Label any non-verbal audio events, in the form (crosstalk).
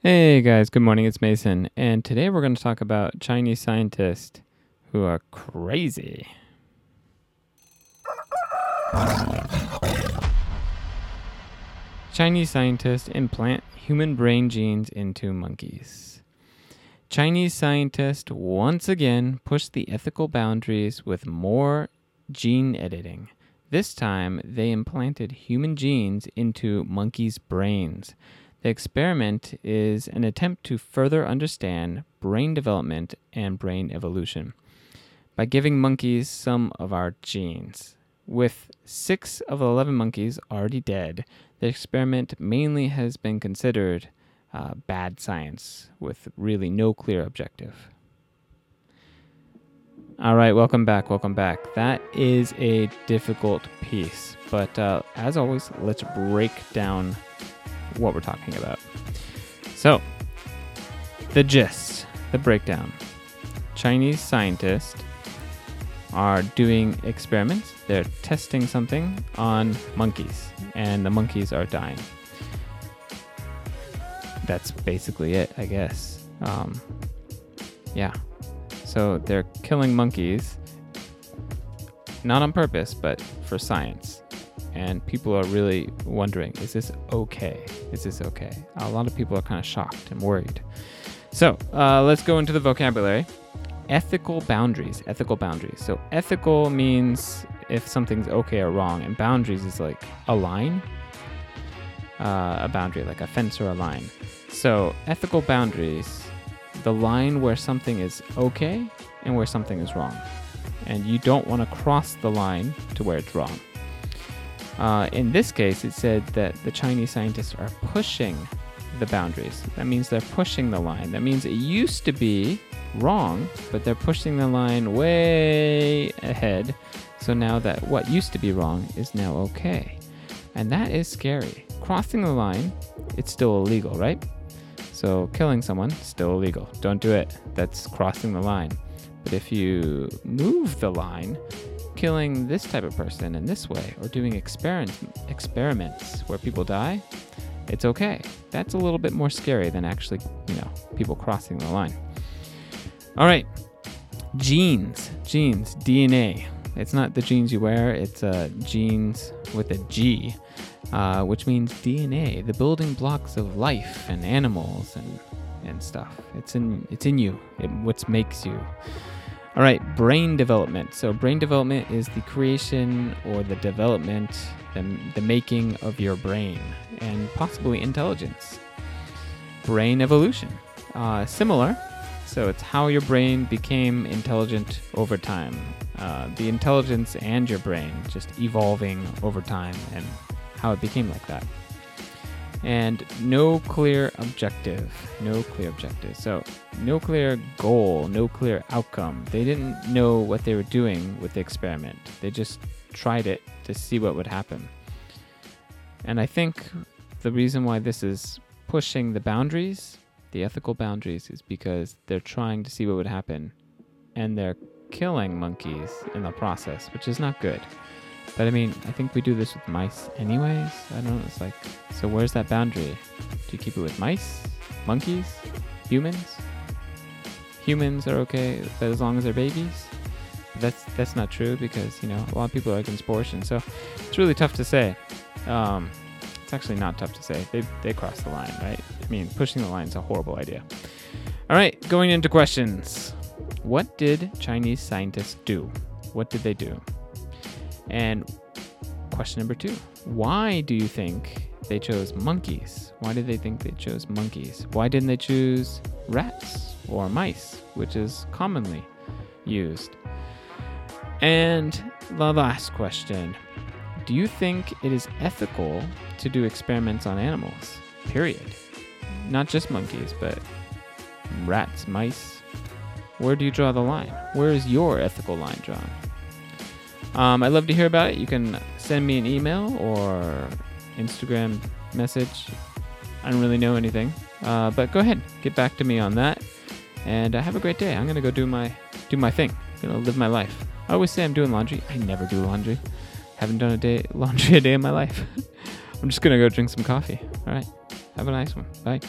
Hey guys, good morning. It's Mason, and today we're going to talk about Chinese scientists who are crazy. Chinese scientists implant human brain genes into monkeys. Chinese scientists once again push the ethical boundaries with more gene editing. This time, they implanted human genes into monkeys' brains. The experiment is an attempt to further understand brain development and brain evolution by giving monkeys some of our genes. With six of 11 monkeys already dead, the experiment mainly has been considered uh, bad science with really no clear objective. All right, welcome back. Welcome back. That is a difficult piece, but uh, as always, let's break down what we're talking about. So, the gist, the breakdown. Chinese scientists are doing experiments. They're testing something on monkeys, and the monkeys are dying. That's basically it, I guess. Um, yeah. So they're killing monkeys, not on purpose, but for science. And people are really wondering is this okay? Is this okay? A lot of people are kind of shocked and worried. So uh, let's go into the vocabulary. Ethical boundaries. Ethical boundaries. So ethical means if something's okay or wrong, and boundaries is like a line, uh, a boundary, like a fence or a line. So ethical boundaries, the line where something is okay and where something is wrong. And you don't want to cross the line to where it's wrong. Uh, in this case, it said that the Chinese scientists are pushing the boundaries. That means they're pushing the line. That means it used to be wrong, but they're pushing the line way ahead. So now that what used to be wrong is now okay. And that is scary. Crossing the line, it's still illegal, right? So killing someone, still illegal. Don't do it. That's crossing the line. But if you move the line, killing this type of person in this way or doing experiment, experiments where people die, it's okay. That's a little bit more scary than actually, you know, people crossing the line. All right. Genes. Genes. DNA. It's not the jeans you wear, it's uh, genes with a G, uh, which means DNA, the building blocks of life and animals and, and stuff. It's in, it's in you, it, what makes you. All right, brain development. So, brain development is the creation or the development, the, the making of your brain, and possibly intelligence. Brain evolution. Uh, similar. So, it's how your brain became intelligent over time. Uh, the intelligence and your brain just evolving over time and how it became like that and no clear objective. No clear objective. So, no clear goal, no clear outcome. They didn't know what they were doing with the experiment. They just tried it to see what would happen. And I think the reason why this is pushing the boundaries, the ethical boundaries, is because they're trying to see what would happen and they're killing monkeys in the process, which is not good. But I mean, I think we do this with mice anyways. I don't know. It's like, so where's that boundary? Do you keep it with mice, monkeys, humans? Humans are okay as long as they're babies. That's that's not true because you know a lot of people are against abortion. So it's really tough to say. Um, it's actually not tough to say. They they cross the line, right? I mean, pushing the line is a horrible idea. All right, going into questions. What did Chinese scientists do? What did they do? And question number two Why do you think they chose monkeys? Why did they think they chose monkeys? Why didn't they choose rats or mice, which is commonly used? And the last question Do you think it is ethical to do experiments on animals? Period. Not just monkeys, but rats, mice. Where do you draw the line? Where is your ethical line drawn? Um, I'd love to hear about it. You can send me an email or Instagram message. I don't really know anything, uh, but go ahead, get back to me on that, and uh, have a great day. I'm gonna go do my do my thing. I'm gonna live my life. I always say I'm doing laundry. I never do laundry. Haven't done a day (laughs) laundry a day in my life. (laughs) I'm just gonna go drink some coffee. All right. Have a nice one. Bye.